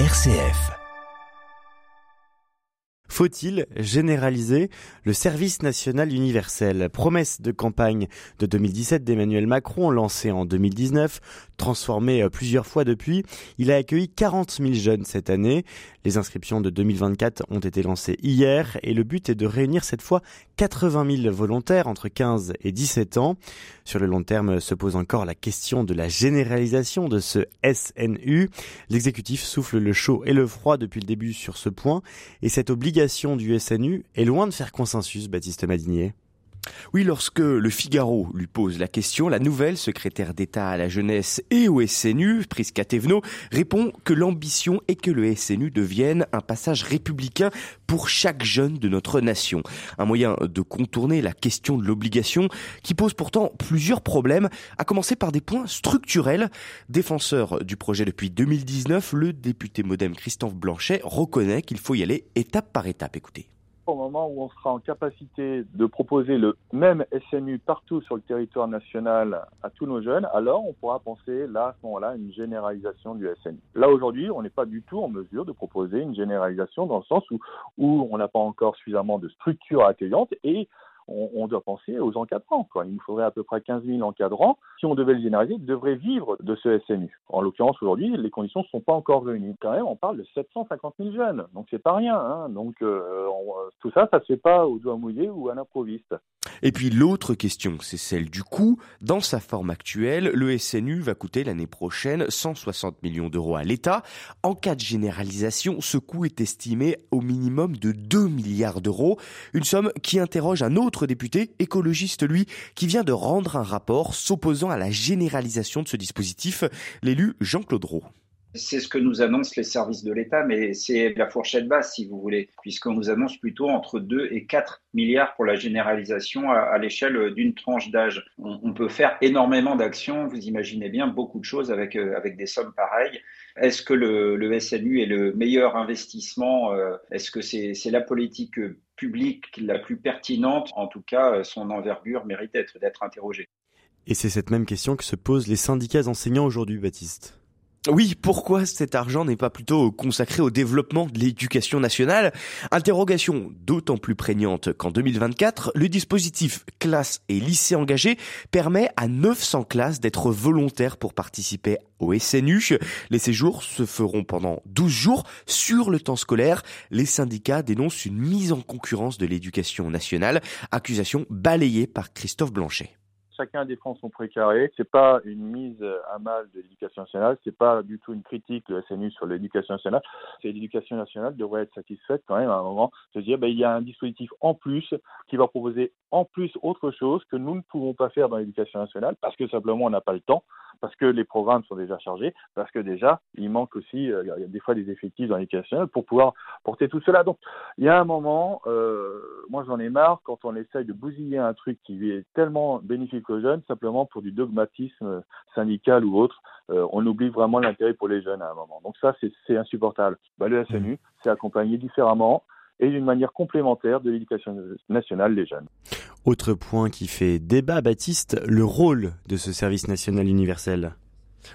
RCF. Faut-il généraliser le service national universel? Promesse de campagne de 2017 d'Emmanuel Macron, lancée en 2019, transformée plusieurs fois depuis. Il a accueilli 40 000 jeunes cette année. Les inscriptions de 2024 ont été lancées hier et le but est de réunir cette fois 80 000 volontaires entre 15 et 17 ans. Sur le long terme se pose encore la question de la généralisation de ce SNU. L'exécutif souffle le chaud et le froid depuis le début sur ce point et cette obligation du SNU est loin de faire consensus, Baptiste Madinier. Oui, lorsque le Figaro lui pose la question, la nouvelle secrétaire d'État à la jeunesse et au SNU, Prisca Thévenot, répond que l'ambition est que le SNU devienne un passage républicain pour chaque jeune de notre nation. Un moyen de contourner la question de l'obligation qui pose pourtant plusieurs problèmes, à commencer par des points structurels. Défenseur du projet depuis 2019, le député modem Christophe Blanchet reconnaît qu'il faut y aller étape par étape. Écoutez au moment où on sera en capacité de proposer le même SNU partout sur le territoire national à tous nos jeunes, alors on pourra penser là, à ce moment-là, une généralisation du SNU. Là, aujourd'hui, on n'est pas du tout en mesure de proposer une généralisation dans le sens où on n'a pas encore suffisamment de structures accueillantes et on, doit penser aux encadrants. Quoi. Il nous faudrait à peu près 15 000 encadrants. Si on devait le généraliser, devraient vivre de ce SNU. En l'occurrence, aujourd'hui, les conditions ne sont pas encore réunies. Quand même, on parle de 750 000 jeunes. Donc, c'est pas rien. Hein. Donc, euh, tout ça, ça se fait pas au doigt mouillé ou à l'improviste. Et puis l'autre question, c'est celle du coût. Dans sa forme actuelle, le SNU va coûter l'année prochaine 160 millions d'euros à l'État. En cas de généralisation, ce coût est estimé au minimum de 2 milliards d'euros. Une somme qui interroge un autre député, écologiste lui, qui vient de rendre un rapport s'opposant à la généralisation de ce dispositif, l'élu Jean-Claude Roux. C'est ce que nous annoncent les services de l'État, mais c'est la fourchette basse, si vous voulez, puisqu'on nous annonce plutôt entre 2 et 4 milliards pour la généralisation à, l'échelle d'une tranche d'âge. On, peut faire énormément d'actions, vous imaginez bien, beaucoup de choses avec, euh, des sommes pareilles. Est-ce que le, SNU est le meilleur investissement euh, Est-ce que c'est la politique publique la plus pertinente? En tout cas, son envergure mérite d'être interrogée. Et c'est cette même question que se posent les syndicats enseignants aujourd'hui, Baptiste. Oui, pourquoi cet argent n'est pas plutôt consacré au développement de l'éducation nationale? Interrogation d'autant plus prégnante qu'en 2024, le dispositif classe et lycée engagé permet à 900 classes d'être volontaires pour participer au SNU. Les séjours se feront pendant 12 jours sur le temps scolaire. Les syndicats dénoncent une mise en concurrence de l'éducation nationale, accusation balayée par Christophe Blanchet chacun défend son précaré. C'est pas une mise à mal de l'éducation nationale, c'est pas du tout une critique de SNU sur l'éducation nationale. C'est l'éducation nationale devrait être satisfaite quand même à un moment de se dire ben, il y a un dispositif en plus qui va proposer en plus autre chose que nous ne pouvons pas faire dans l'éducation nationale parce que simplement on n'a pas le temps parce que les programmes sont déjà chargés, parce que déjà, il manque aussi, euh, il y a des fois des effectifs dans l'éducation pour pouvoir porter tout cela. Donc, il y a un moment, euh, moi j'en ai marre quand on essaye de bousiller un truc qui est tellement bénéfique aux jeunes, simplement pour du dogmatisme syndical ou autre, euh, on oublie vraiment l'intérêt pour les jeunes à un moment. Donc ça, c'est insupportable. Bah, le SNU, c'est accompagné différemment et d'une manière complémentaire de l'éducation nationale des jeunes. Autre point qui fait débat, Baptiste, le rôle de ce service national universel.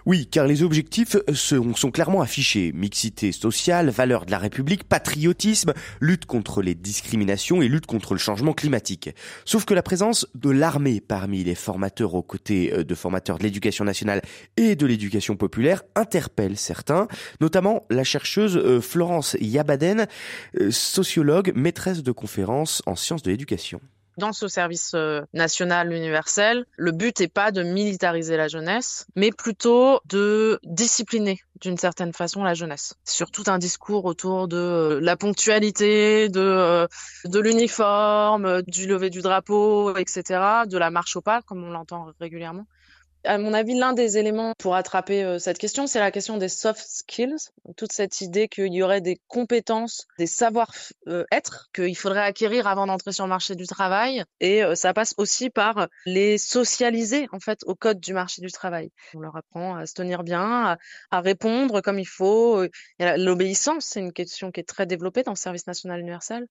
Oui, car les objectifs sont, clairement affichés. Mixité sociale, valeur de la République, patriotisme, lutte contre les discriminations et lutte contre le changement climatique. Sauf que la présence de l'armée parmi les formateurs aux côtés euh, de formateurs de l'éducation nationale et de l'éducation populaire interpelle certains, notamment la chercheuse euh, Florence Yabaden, euh, sociologue, maîtresse de conférences en sciences de l'éducation dans ce service euh, national universel, le but n'est pas de militariser la jeunesse, mais plutôt de discipliner d'une certaine façon la jeunesse. Sur tout un discours autour de euh, la ponctualité, de, euh, de l'uniforme, du lever du drapeau, etc., de la marche au pas, comme on l'entend régulièrement. À mon avis, l'un des éléments pour attraper euh, cette question, c'est la question des soft skills. Toute cette idée qu'il y aurait des compétences, des savoir-être qu'il faudrait acquérir avant d'entrer sur le marché du travail. Et euh, ça passe aussi par les socialiser, en fait, au code du marché du travail. On leur apprend à se tenir bien, à, répondre comme il faut. L'obéissance, c'est une question qui est très développée dans le service national universel.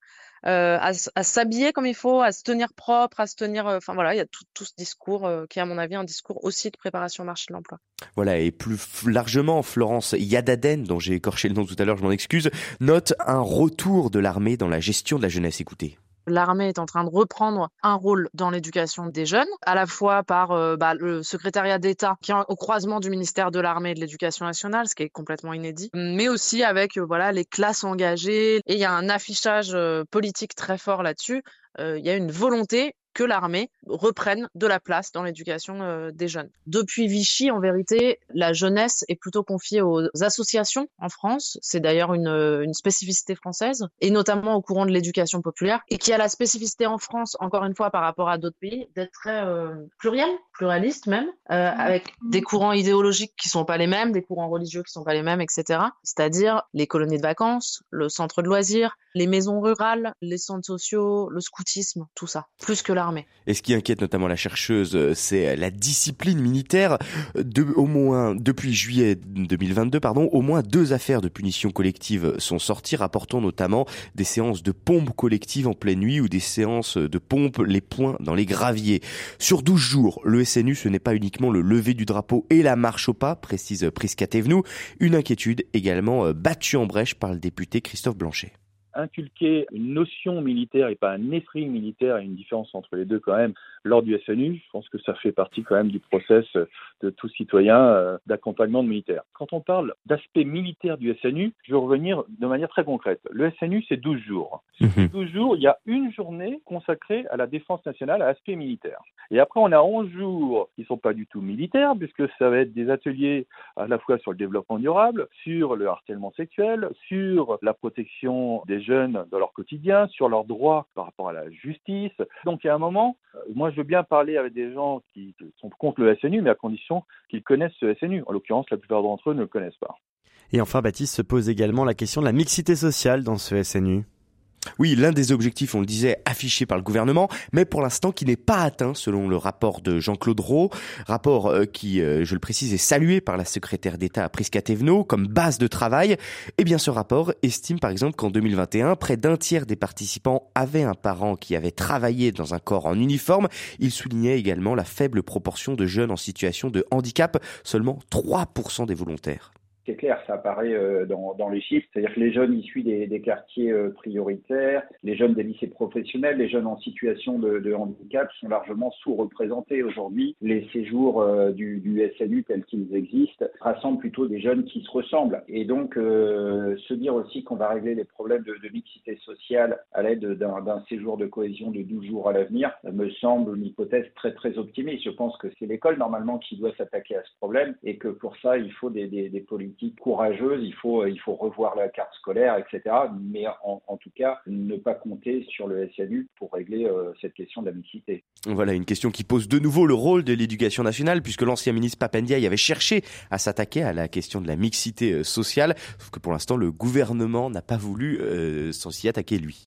euh, à, s'habiller comme il faut, à se tenir propre, à se tenir. Euh, enfin voilà, il y a tout, tout ce discours euh, qui est à mon avis un discours aussi de préparation au marché de l'emploi. Voilà, et plus largement, Florence Yadaden, dont j'ai écorché le nom tout à l'heure, je m'en excuse, note un retour de l'armée dans la gestion de la jeunesse. Écoutez l'armée est en train de reprendre un rôle dans l'éducation des jeunes, à la fois par euh, bah, le secrétariat d'État qui est au croisement du ministère de l'Armée et de l'Éducation nationale, ce qui est complètement inédit, mais aussi avec euh, voilà les classes engagées. Et il y a un affichage euh, politique très fort là-dessus. Il y a une volonté que l'armée reprenne de la place dans l'éducation euh, des jeunes. Depuis Vichy, en vérité, la jeunesse est plutôt confiée aux associations en France. C'est d'ailleurs une, euh, une, spécificité française, et notamment au courant de l'éducation populaire, et qui a la spécificité en France, encore une fois par rapport à d'autres pays, d'être très euh, pluriel, pluraliste même, euh, mmh. avec des courants idéologiques qui sont pas les mêmes, des courants religieux qui sont pas les mêmes, etc. C'est-à-dire les colonies de vacances, le centre de loisirs, les maisons rurales, les centres sociaux, le tout ça, plus que l'armée. Et ce qui inquiète notamment la chercheuse, euh, c'est la discipline militaire. De, au moins, depuis juillet 2022, pardon, au moins deux affaires de punition collective sont sorties, rapportant notamment des séances de pompe collective en pleine nuit ou des séances de pompe les poings dans les graviers. Sur 12 jours, le SNU, ce n'est pas uniquement le lever du drapeau et la marche au pas, précise Prisca une inquiétude également euh, battue en brèche par le député Christophe Blanchet inculquer une notion militaire et pas un esprit militaire, et une différence entre les deux quand même, lors du SNU, je pense que ça fait partie quand même du process de tout citoyen euh, d'accompagnement de militaires. Quand on parle d'aspect militaire du SNU, je vais revenir de manière très concrète. Le SNU, c'est 12 jours. Ces 12 jours, il y a une journée consacrée à la défense nationale, à l'aspect militaire. Et après, on a 11 jours qui ne sont pas du tout militaires, puisque ça va être des ateliers à la fois sur le développement durable, sur le harcèlement sexuel, sur la protection des jeunes dans leur quotidien, sur leurs droits par rapport à la justice. Donc, il y a un moment, euh, je veux bien parler avec des gens qui sont contre le SNU, mais à condition qu'ils connaissent ce SNU. En l'occurrence, la plupart d'entre eux ne le connaissent pas. Et enfin, Baptiste se pose également la question de la mixité sociale dans ce SNU. Oui, l'un des objectifs, on le disait, affiché par le gouvernement, mais pour l'instant qui n'est pas atteint selon le rapport de Jean-Claude Rowe, rapport euh, qui, euh, je le précise, est salué par la secrétaire d'État Prisca Thévenot comme base de travail. Eh bien, ce rapport estime par exemple qu'en 2021, près d'un tiers des participants avaient un parent qui avait travaillé dans un corps en uniforme. Il soulignait également la faible proportion de jeunes en situation de handicap, seulement 3% des volontaires c'est clair, ça apparaît euh, dans, dans les chiffres, c'est-à-dire que les jeunes issus des, des quartiers euh, prioritaires, les jeunes des lycées professionnels, les jeunes en situation de, de handicap sont largement sous-représentés aujourd'hui. Les séjours euh, du, du, SNU tels qu'ils existent rassemblent plutôt des jeunes qui se ressemblent. Et donc, se dire aussi qu'on va régler les problèmes de, de mixité sociale à l'aide d'un séjour de cohésion de 12 jours à l'avenir me semble une hypothèse très très optimiste. Je pense que c'est l'école normalement qui doit s'attaquer à ce problème et que pour ça, il faut des, des, des politiques courageuse, il faut, il faut revoir la carte scolaire, etc. Mais en, tout cas, ne pas compter sur le SNU pour régler euh, cette question de la mixité. Voilà une question qui pose de nouveau le rôle de l'éducation nationale, puisque l'ancien ministre Papendiaï avait cherché à s'attaquer à la question de la mixité euh, sociale, sauf que pour l'instant, le gouvernement n'a pas voulu euh, s'en s'y attaquer lui.